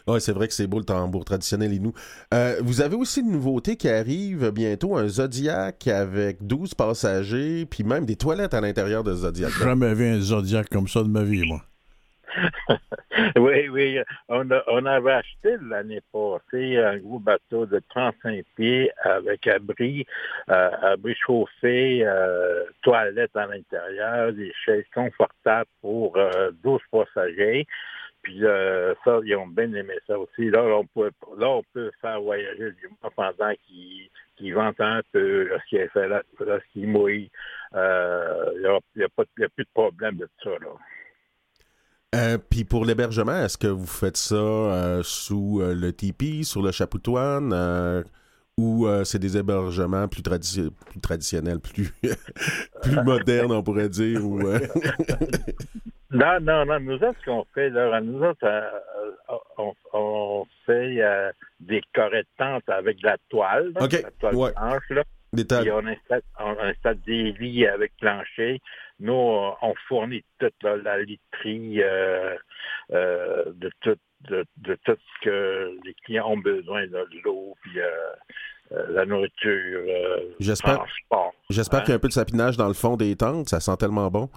Oui, c'est vrai que c'est beau le tambour traditionnel Inou. Euh, vous avez aussi une nouveauté qui arrive bientôt, un Zodiac avec 12 passagers, puis même des toilettes à l'intérieur de Zodiac. Jamais vu un Zodiac comme ça de ma vie, moi. [laughs] oui, oui. On, a- on avait acheté l'année passée un gros bateau de 35 pieds avec abri, euh, abri chauffé, euh, toilette à l'intérieur, des chaises confortables pour euh, 12 passagers. Puis euh, ça, ils ont bien aimé ça aussi. Là, on peut, là, on peut faire voyager du mois pendant qu'il qu'il vente un peu, lorsqu'il fait. Euh, Il n'y y a plus de problème de ça. Là. Euh, Puis pour l'hébergement, est-ce que vous faites ça euh, sous euh, le tipi, sur le chapoutoine, ou c'est des hébergements plus, tradi- plus traditionnels, plus, [laughs] plus modernes, on pourrait dire? Ou, [laughs] Non, non, non. Nous autres, ce qu'on fait, là, nous autres, on, on fait des tente avec de la toile, là, OK, la toile ouais. blanche, là. des on installe, on installe des lits avec plancher. Nous, on on fournit toute la literie euh, euh, de, tout, de, de tout ce que les clients ont besoin, de l'eau, puis euh, euh, la nourriture, euh, J'espère transport. j'espère Hein? qu'il y a un peu de sapinage dans le fond des tentes, ça sent tellement bon.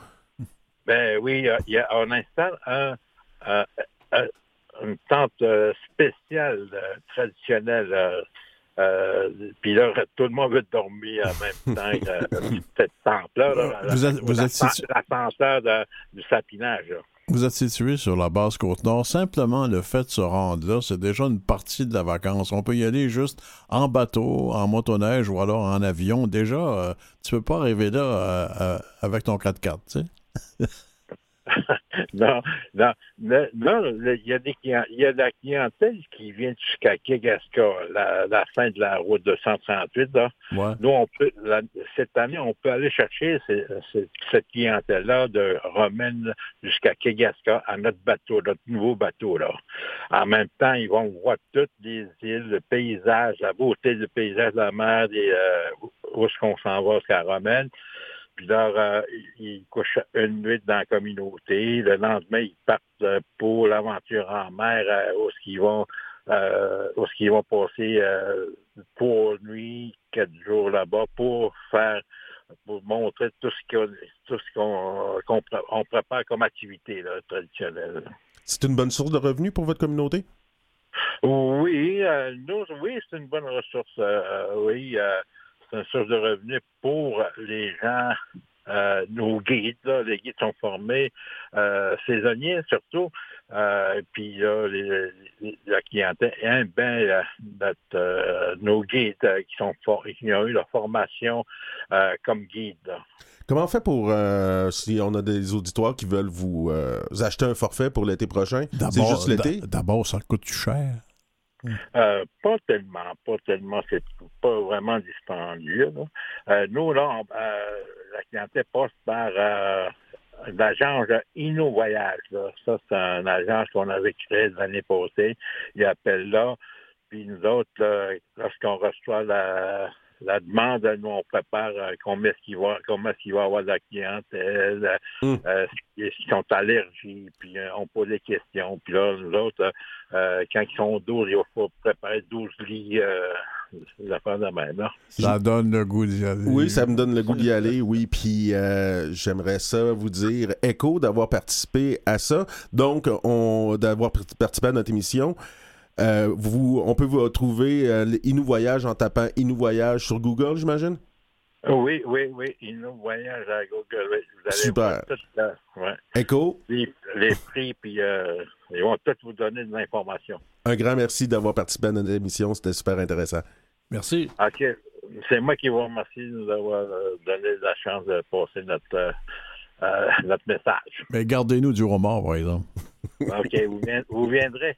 Ben oui, il y a- on installe un, un- un- une tente euh, spéciale, euh, traditionnelle. Euh, Puis là, tout le monde veut dormir en même [laughs] temps que cette tente-là. la- L'ascenseur du sapinage. là. Vous êtes situé sur la base Côte-Nord. Simplement, le fait de se rendre là, c'est déjà une partie de la vacance. On peut y aller juste en bateau, en motoneige ou alors en avion. Déjà, euh, tu peux pas arriver là euh, euh, avec ton 4x4, tu sais. [laughs] [laughs] non, non, non, il y a des il y a de la clientèle qui vient jusqu'à Kegaska, la, la fin de la route de 138, là. Ouais. Nous, on peut, la- cette année, on peut aller chercher ces- ces- cette clientèle-là de Romaine jusqu'à Kegaska à notre bateau, notre nouveau bateau, là. En même temps, ils vont voir toutes les îles, le paysage, la beauté du paysage de la mer, des, euh, où où est-ce qu'on s'en va jusqu'à Romaine. Puis là, euh, ils couchent une nuit dans la communauté. Le lendemain, ils partent euh, pour l'aventure en mer, euh, où est-ce qu'ils vont, euh, où qu'ils vont passer euh, trois nuits, quatre jours là-bas pour faire, pour montrer tout ce qu'on, tout ce qu'on, qu'on pré- on prépare comme activité là, traditionnelle. C'est une bonne source de revenus pour votre communauté? Oui, euh, nous, oui, c'est une bonne ressource. oui, c'est une source de revenus pour les gens, euh, nos guides. là. les guides sont formés, euh, saisonniers surtout. Euh, puis là, les- les- la clientèle aime bien notre, euh, nos guides euh, qui sont for- qui ont eu leur formation euh, comme guide. là. Comment on fait pour, euh, si on a des auditoires qui veulent vous, euh, vous acheter un forfait pour l'été prochain? C'est D'abord, juste l'été? d'a- D'abord, ça coûte cher. Euh, pas tellement, pas tellement, c'est pas vraiment dispendieux. Euh, nous, là, euh, la clientèle passe par l'agence Inno Voyage. Ça, c'est une agence qu'on avait créée l'année passée. Ils appellent là. Puis nous autres, lorsqu'on reçoit la, la demande, nous, on prépare euh, combien est-ce qu'il va, combien est-ce qu'il va avoir de la clientèle, euh, Mm. euh, s'ils sont allergiques, puis euh, on pose des questions. Puis là, nous autres, euh, quand ils sont 12, il faut préparer 12 lits, euh, de même. Ça donne le goût d'y aller. Oui, ça me donne le goût d'y aller, oui. Puis euh, j'aimerais ça vous dire, écho, d'avoir participé à ça. Donc, on d'avoir par- participé à notre émission. Euh, vous, on peut vous trouver euh, Inou Voyage en tapant Inou Voyage sur Google, j'imagine? Oui, oui, oui. Inno Voyage à Google. oui. Vous allez Super. voir tout, là, ouais, Écho, les, les prix, puis euh, ils vont tous vous donner de l'information. un grand merci d'avoir participé à notre émission. C'était super intéressant. Merci. OK. C'est moi qui vous remercie de nous avoir euh, donné la chance de passer notre, euh, notre message. Mais gardez-nous du remords, par exemple. OK, vous viendrez.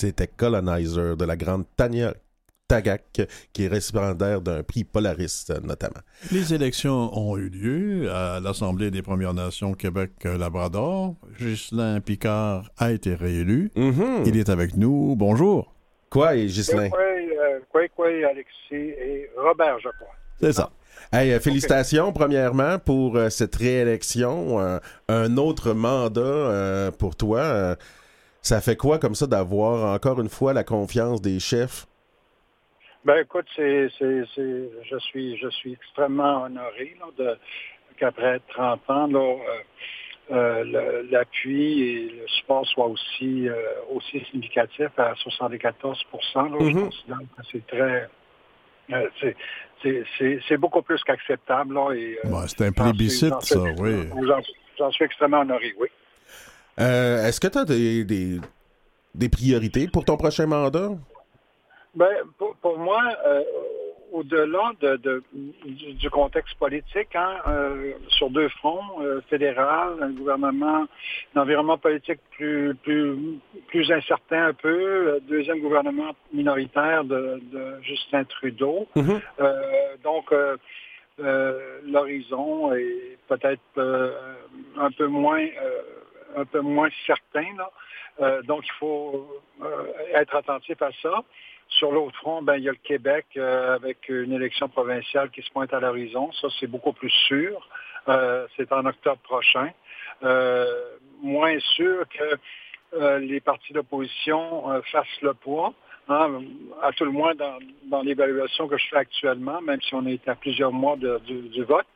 C'était Colonizer de la grande Tania Tagak, qui est récipiendaire d'un prix Polaris, notamment. Les élections ont eu lieu à l'Assemblée des Premières Nations Québec-Labrador. Ghislain Picard a été réélu. Mhm. Il est avec nous. Bonjour. Quoi, et Ghislain? Quoi, quoi, Alexis et Robert, je crois. C'est ça. Hey, euh, félicitations, premièrement, pour euh, cette réélection. Euh, un autre mandat euh, pour toi. Ça fait quoi comme ça d'avoir encore une fois la confiance des chefs? Ben écoute, c'est, c'est, c'est, je suis, je suis extrêmement honoré là, de, qu'après 30 ans, là, euh, euh, le- l'appui et le support soient aussi, euh, aussi significatifs à 74 là, Je Mhm. considère que c'est très... euh, c'est, c'est, c'est, c'est beaucoup plus qu'acceptable. Là, et, euh, Bon, c'est un suis- plébiscite, ça, oui. J'en, j'en suis extrêmement honoré, oui. Euh, Est-ce que tu as des, des, des priorités pour ton prochain mandat? Ben, pour, pour moi, euh, au-delà de, de- du, du contexte politique, hein, euh, sur deux fronts, euh, fédéral, un gouvernement, un environnement politique plus, plus, plus incertain un peu, deuxième gouvernement minoritaire de, de Justin Trudeau. Mhm. Euh, donc, l'horizon est peut-être un peu moins un peu moins certain. Là. Euh, donc, il faut euh, être attentif à ça. Sur l'autre front, ben, il y a le Québec euh, avec une élection provinciale qui se pointe à l'horizon. Ça, c'est beaucoup plus sûr. C'est en octobre prochain. Moins sûr que les partis d'opposition fassent le poids. hein, à tout le moins dans, dans l'évaluation que je fais actuellement, même si on est à plusieurs mois de- du vote.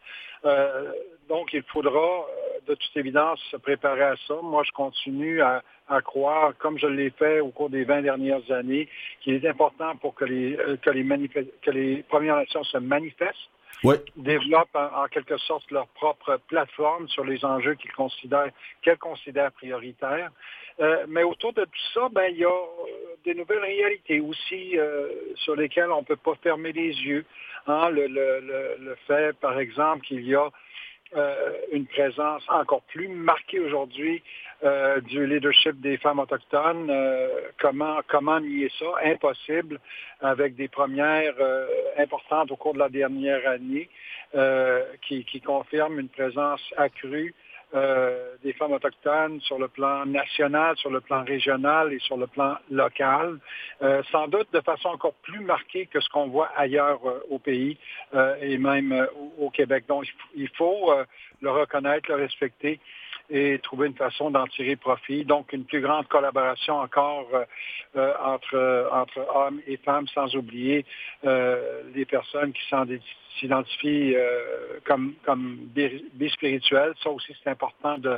Euh, donc, il faudra, euh, de toute évidence, se préparer à ça. Moi, je continue à, croire, comme je l'ai fait au cours des 20 dernières années, qu'il est important pour que les, euh, que les, que les Premières Nations se manifestent, Développent en, quelque sorte leur propre plateforme sur les enjeux qu'ils considèrent, qu'elles considèrent prioritaires. Euh, mais autour de tout ça, ben, il y a euh, des nouvelles réalités aussi euh, sur lesquelles on ne peut pas fermer les yeux. Hein, le fait, par exemple, qu'il y a euh, une présence encore plus marquée aujourd'hui euh, du leadership des femmes autochtones. Euh, comment, comment nier ça? Impossible, avec des premières euh, importantes au cours de la dernière année euh, qui, qui confirment une présence accrue euh, des femmes autochtones sur le plan national, sur le plan régional et sur le plan local, euh, sans doute de façon encore plus marquée que ce qu'on voit ailleurs euh, au pays euh, et même au, Québec. Donc, il faut, le reconnaître, le respecter et trouver une façon d'en tirer profit. Donc, une plus grande collaboration encore euh, euh, entre, entre hommes et femmes, sans oublier euh, les personnes qui s'identifient euh, comme, comme bi- bispirituelles. Ça aussi, c'est important de,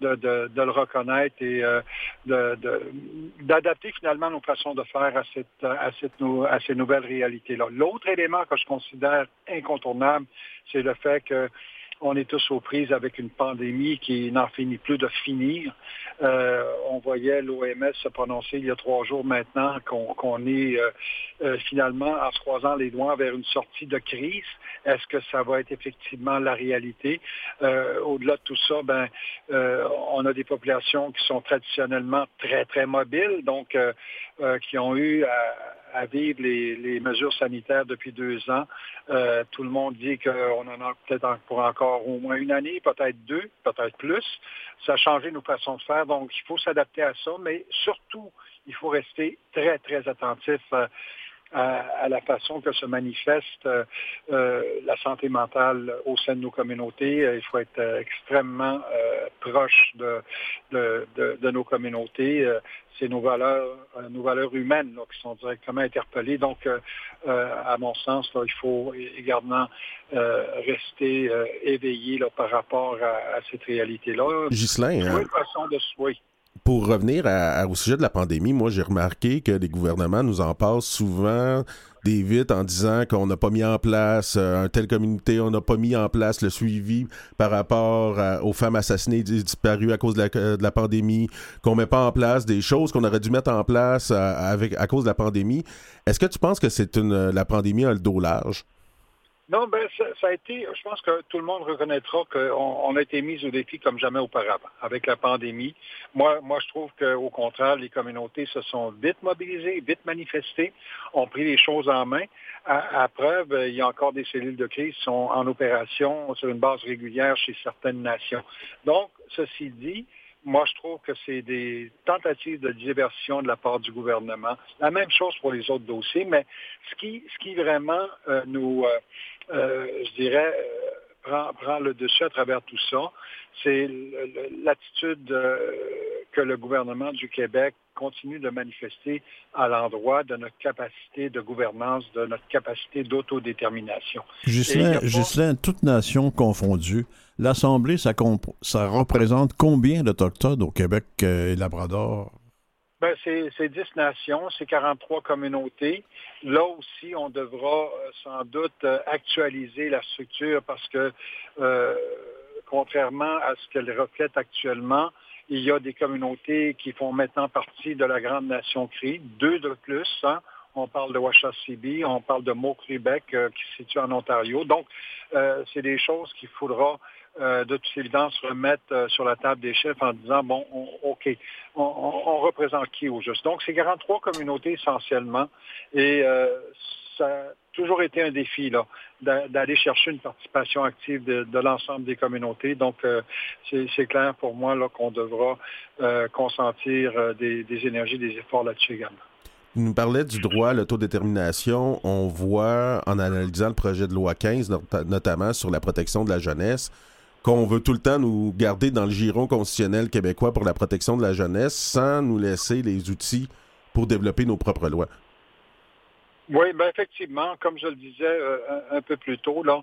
de, de, le reconnaître et euh, d'adapter finalement nos façons de faire à, cette, à, cette, à ces nouvelles réalités-là. L'autre élément que je considère incontournable, c'est le fait que on est tous aux prises avec une pandémie qui n'en finit plus de finir. Euh, on voyait l'OMS se prononcer il y a trois jours maintenant qu'on est euh, euh, finalement en se croisant les doigts vers une sortie de crise. Est-ce que ça va être effectivement la réalité? Euh, Au-delà de tout ça, ben, euh, on a des populations qui sont traditionnellement très, très mobiles, donc euh, qui ont eu à, à vivre les, mesures sanitaires depuis deux ans. Euh, tout le monde dit qu'on en a peut-être pour encore au moins une année, peut-être deux, peut-être plus. Ça a changé nos façons de faire, donc il faut s'adapter à ça, mais surtout, il faut rester très, très attentif euh, à, à la façon que se manifeste euh, euh, la santé mentale au sein de nos communautés. Euh, Il faut être extrêmement proche de, de, de- de nos communautés. C'est nos valeurs, nos valeurs humaines là, qui sont directement interpellées. Donc, à mon sens, là, il faut également rester éveillé là, par rapport à, à cette réalité-là. Trouver hein, façon de oui. Pour revenir à- à- au sujet de la pandémie, moi j'ai remarqué que les gouvernements nous en passent souvent des vite en disant qu'on n'a pas mis en place euh, un tel communauté, on n'a pas mis en place le suivi par rapport à- aux femmes assassinées disparues à cause de la, euh, de la pandémie, qu'on met pas en place des choses qu'on aurait dû mettre en place euh, avec, à cause de la pandémie. Est-ce que tu penses que c'est une la pandémie a le dos large? Non, ben ça, ça, a été, je pense que tout le monde reconnaîtra qu'on on a été mis au défi comme jamais auparavant avec la pandémie. Moi, moi je trouve qu'au contraire, les communautés se sont vite mobilisées, vite manifestées, ont pris les choses en main. À, à preuve, il y a encore des cellules de crise qui sont en opération sur une base régulière chez certaines nations. Donc, ceci dit, moi, je trouve que c'est des tentatives de diversion de la part du gouvernement. La même chose pour les autres dossiers, mais ce qui, ce qui vraiment euh, nous, euh, euh, je dirais, prend, prend, le dessus à travers tout ça, c'est l'attitude que le gouvernement du Québec continue de manifester à l'endroit de notre capacité de gouvernance, de notre capacité d'autodétermination. Ghislain, pas... toute nation confondue, l'Assemblée, ça, ça, représente combien d'Autochtones au Québec et Labrador? Ben, c'est 10 nations, c'est 43 communautés. Là aussi, on devra euh, sans doute euh, actualiser la structure parce que, euh, contrairement à ce qu'elle reflète actuellement, il y a des communautés qui font maintenant partie de la grande nation Cree, deux de plus. Hein. On parle de Washasibi, on parle de Mot-Québec euh, qui se situe en Ontario. Donc, c'est des choses qu'il faudra euh, de toute évidence remettre euh, sur la table des chefs en disant, bon, on, OK, on, représente qui au juste. Donc, c'est 43 communautés essentiellement. Et euh, ça a toujours été un défi là, d'aller chercher une participation active de, l'ensemble des communautés. Donc, c'est clair pour moi là qu'on devra consentir des, des, énergies, des efforts là-dessus également. Vous nous parlez du droit à l'autodétermination. On voit, en analysant le projet de loi 15, notamment sur la protection de la jeunesse, qu'on veut tout le temps nous garder dans le giron constitutionnel québécois pour la protection de la jeunesse sans nous laisser les outils pour développer nos propres lois. Oui, ben effectivement, comme je le disais euh, un, peu plus tôt, là,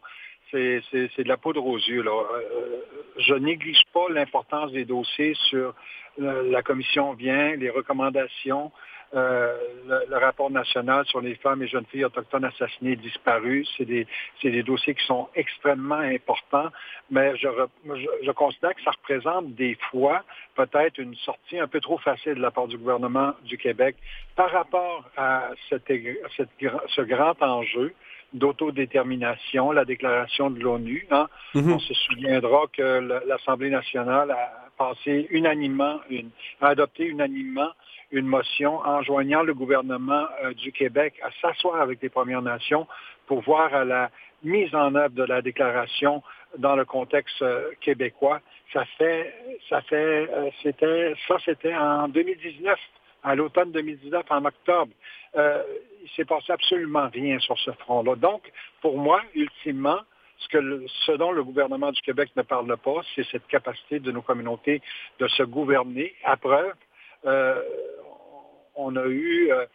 c'est, de la poudre aux yeux. Là. Euh, je néglige pas l'importance des dossiers sur euh, la commission vient, les recommandations, euh, le, le, rapport national sur les femmes et jeunes filles autochtones assassinées et disparues. C'est des, c'est des dossiers qui sont extrêmement importants, mais je, je, je, considère que ça représente des fois peut-être une sortie un peu trop facile de la part du gouvernement du Québec par rapport à cette, cette, ce grand enjeu d'autodétermination, la déclaration de l'ONU. Hein. Mm-hmm. On se souviendra que l'Assemblée nationale a passé unanimement, une, a adopté unanimement une motion enjoignant le gouvernement euh, du Québec à s'asseoir avec les Premières Nations pour voir à la mise en œuvre de la déclaration dans le contexte euh, québécois. Ça fait, ça fait, euh, c'était, ça c'était en 2019, à l'automne 2019, en octobre. Euh, il s'est passé absolument rien sur ce front-là. Donc, pour moi, ultimement, ce, dont le gouvernement du Québec ne parle pas, c'est cette capacité de nos communautés de se gouverner. À preuve, on a eu euh,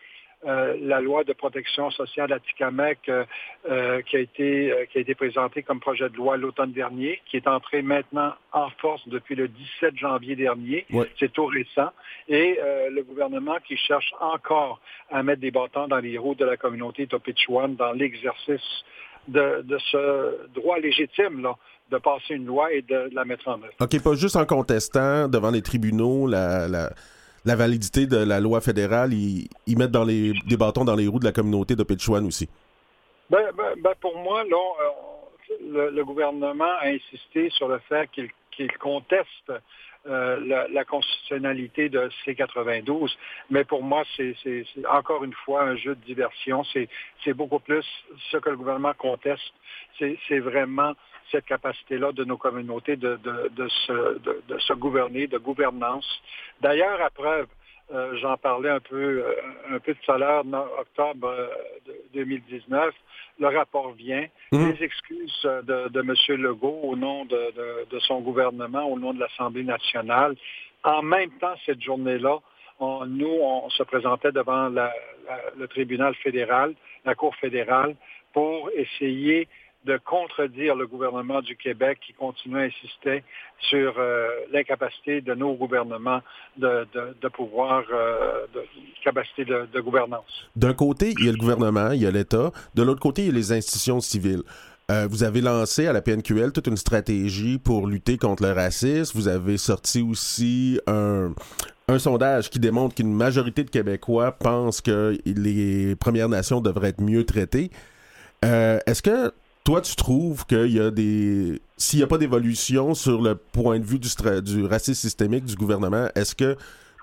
euh, la loi de protection sociale à Tikamek euh, euh, qui, a été, qui a été présentée comme projet de loi l'automne dernier, qui est entré maintenant en force depuis le 17 janvier dernier. Ouais. C'est tout récent. Et le gouvernement qui cherche encore à mettre des bâtons dans les roues de la communauté Topichuan dans l'exercice de, de, ce droit légitime là, de passer une loi et de, de, la mettre en œuvre. OK, pas juste en contestant devant les tribunaux la... la la validité de la loi fédérale, ils, ils mettent dans les, des bâtons dans les roues de la communauté de aussi. Ben, ben, ben, pour moi, là, le, le, gouvernement a insisté sur le fait qu'il qu conteste euh, la, constitutionnalité de C92. Mais pour moi, c'est encore une fois un jeu de diversion. C'est beaucoup plus ce que le gouvernement conteste. C'est vraiment cette capacité-là de nos communautés de se gouverner, de gouvernance. D'ailleurs, à preuve, euh, j'en parlais un peu, euh, un peu tout à l'heure, octobre euh, 2019, le rapport vient, mmh. les excuses de, de M. Legault au nom de, de, de, son gouvernement, au nom de l'Assemblée nationale. En même temps, cette journée-là, on, nous, on se présentait devant la, la, le tribunal fédéral, la Cour fédérale, pour essayer de contredire le gouvernement du Québec qui continue à insister sur euh, l'incapacité de nos gouvernements de, de, pouvoir, euh, de capacité de, gouvernance. D'un côté, il y a le gouvernement, il y a l'État. De l'autre côté, il y a les institutions civiles. Euh, vous avez lancé à la PNQL toute une stratégie pour lutter contre le racisme. Vous avez sorti aussi un, un sondage qui démontre qu'une majorité de Québécois pensent que les Premières Nations devraient être mieux traitées. Est-ce que toi, tu trouves qu'il y a des. S'il n'y a pas d'évolution sur le point de vue du, du racisme systémique du gouvernement, est-ce que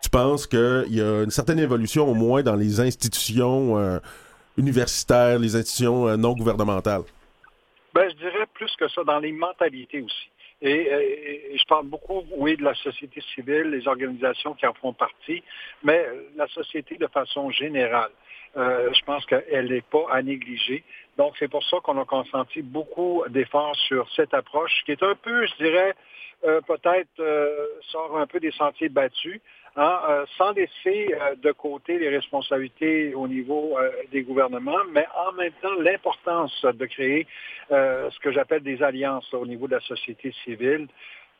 tu penses qu'il y a une certaine évolution, au moins dans les institutions euh, universitaires, les institutions euh, non gouvernementales? Ben, je dirais plus que ça, dans les mentalités aussi. Et, et- je parle beaucoup, oui, de la société civile, les organisations qui en font partie, mais la société de façon générale. Euh, je pense qu'elle n'est pas à négliger. Donc, c'est pour ça qu'on a consenti beaucoup d'efforts sur cette approche qui est un peu, je dirais, euh, peut-être euh, sort un peu des sentiers battus, hein, euh, sans laisser de côté les responsabilités au niveau des gouvernements, mais en même temps l'importance de créer ce que j'appelle des alliances au niveau de la société civile,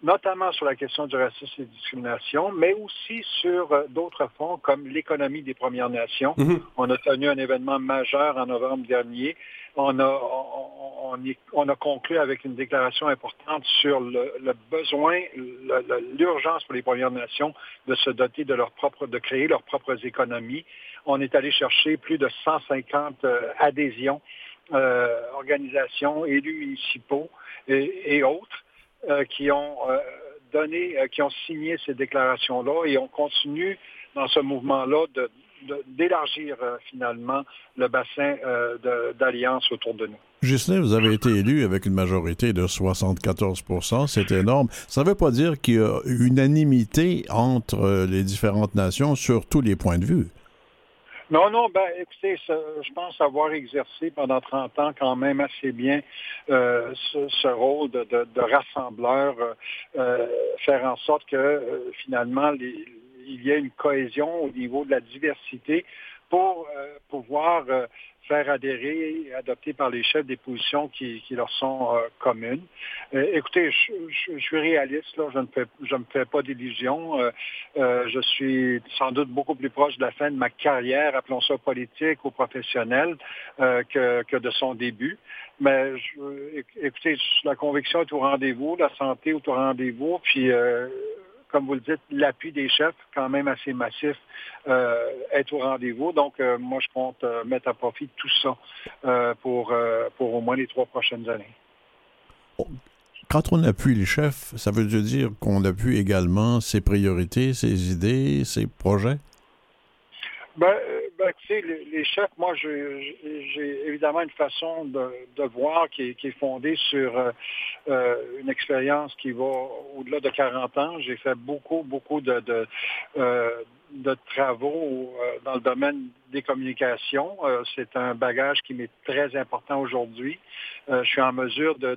notamment sur la question du racisme et de la discrimination, mais aussi sur euh, d'autres fonds comme l'économie des Premières Nations. Mhm. On a tenu un événement majeur en novembre dernier. On a, on, on y- on a conclu avec une déclaration importante sur le, le besoin, le- le- l'urgence pour les Premières Nations de se doter de leur propre, de créer leurs propres économies. On est allé chercher plus de 150 euh, adhésions, euh, organisations, élus municipaux et, et autres euh, qui ont euh, donné, euh, qui ont signé ces déclarations-là et on continue dans ce mouvement-là de- d'élargir finalement le bassin d'alliance autour de nous. Ghislain, vous avez été élu avec une majorité de 74 c'est énorme. Ça ne veut pas dire qu'il y a unanimité entre les différentes nations sur tous les points de vue. Non, non, ben écoutez, je pense avoir exercé pendant 30 ans quand même assez bien euh, ce, rôle de, rassembleur, euh, euh, faire en sorte que finalement il y ait une cohésion au niveau de la diversité pour pouvoir faire adhérer et adopter par les chefs des positions qui, leur sont euh, communes. Euh, écoutez, je, suis réaliste, là, je ne fais, je me fais pas d'illusions. Euh, je suis sans doute beaucoup plus proche de la fin de ma carrière, appelons ça politique ou professionnelle, que, que de son début. Mais écoutez, la conviction est au rendez-vous, la santé est au rendez-vous, puis comme vous le dites, l'appui des chefs, quand même assez massif, euh, est au rendez-vous. Donc, euh, moi, je compte euh, mettre à profit tout ça euh, pour, euh, pour au moins les trois prochaines années. Quand on appuie les chefs, ça veut dire qu'on appuie également ses priorités, ses idées, ses projets? Ben, euh, ben, sais, les, chefs, moi, j'ai évidemment une façon de, voir qui est, fondée sur euh, euh, une expérience qui va au-delà de 40 ans. J'ai fait beaucoup, beaucoup de, euh, travaux dans le domaine des communications. C'est un bagage qui m'est très important aujourd'hui. Je suis en mesure de,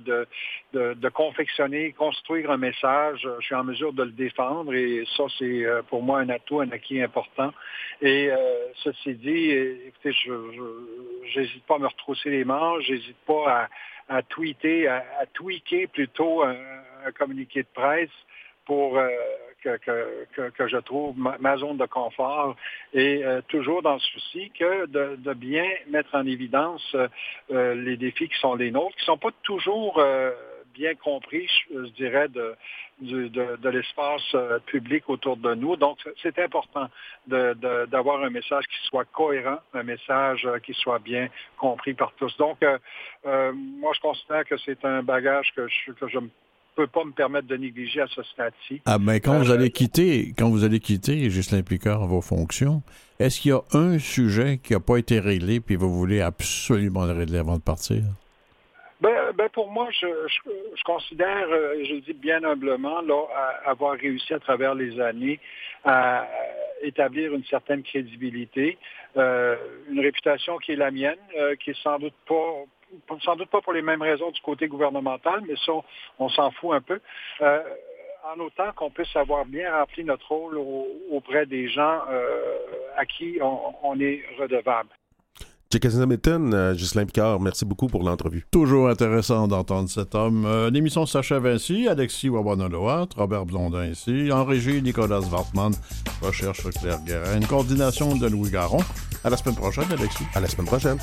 de, confectionner, construire un message. Je suis en mesure de le défendre et ça, c'est pour moi un atout, un acquis important. Et ceci dit, euh, écoutez, je n'hésite pas à me retrousser les manches, j'hésite pas à, tweeter, à, tweaker plutôt un, un communiqué de presse pour euh, que, je trouve ma, zone de confort et euh, toujours dans le souci que de, bien mettre en évidence euh, les défis qui sont les nôtres, qui ne sont pas toujours bien compris, je, je dirais, de, du- de, de l'espace euh, public autour de nous. Donc, c'est important d'avoir un message qui soit cohérent, un message euh, qui soit bien compris par tous. Donc, euh, euh, moi, je considère que c'est un bagage que je que je ne peux pas me permettre de négliger à ce stade-ci. Ah ben quand vous allez quitter, quand vous allez quitter, Ghislain Picard, vos fonctions, est-ce qu'il y a un sujet qui n'a pas été réglé puis vous voulez absolument le régler avant de partir? Ben, ben, pour moi, je, considère, euh, je le dis bien humblement, avoir réussi à travers les années à établir une certaine crédibilité, euh, une réputation qui est la mienne, euh, qui est sans doute pas sans doute pas pour les mêmes raisons du côté gouvernemental, mais ça, on s'en fout un peu. En autant qu'on puisse avoir bien rempli notre rôle au- auprès des gens à qui on est redevable. Tchekazinametan, euh, Ghislain Picard, merci beaucoup pour l'entrevue. Toujours intéressant d'entendre cet homme. Euh, L'émission s'achève ainsi. Alexis Wawanoloat, Robert Blondin ici. En régie, Nicolas Wartman. Recherche Claire Guérin. Coordination de Louis Garon. À la semaine prochaine, Alexis. À la semaine prochaine.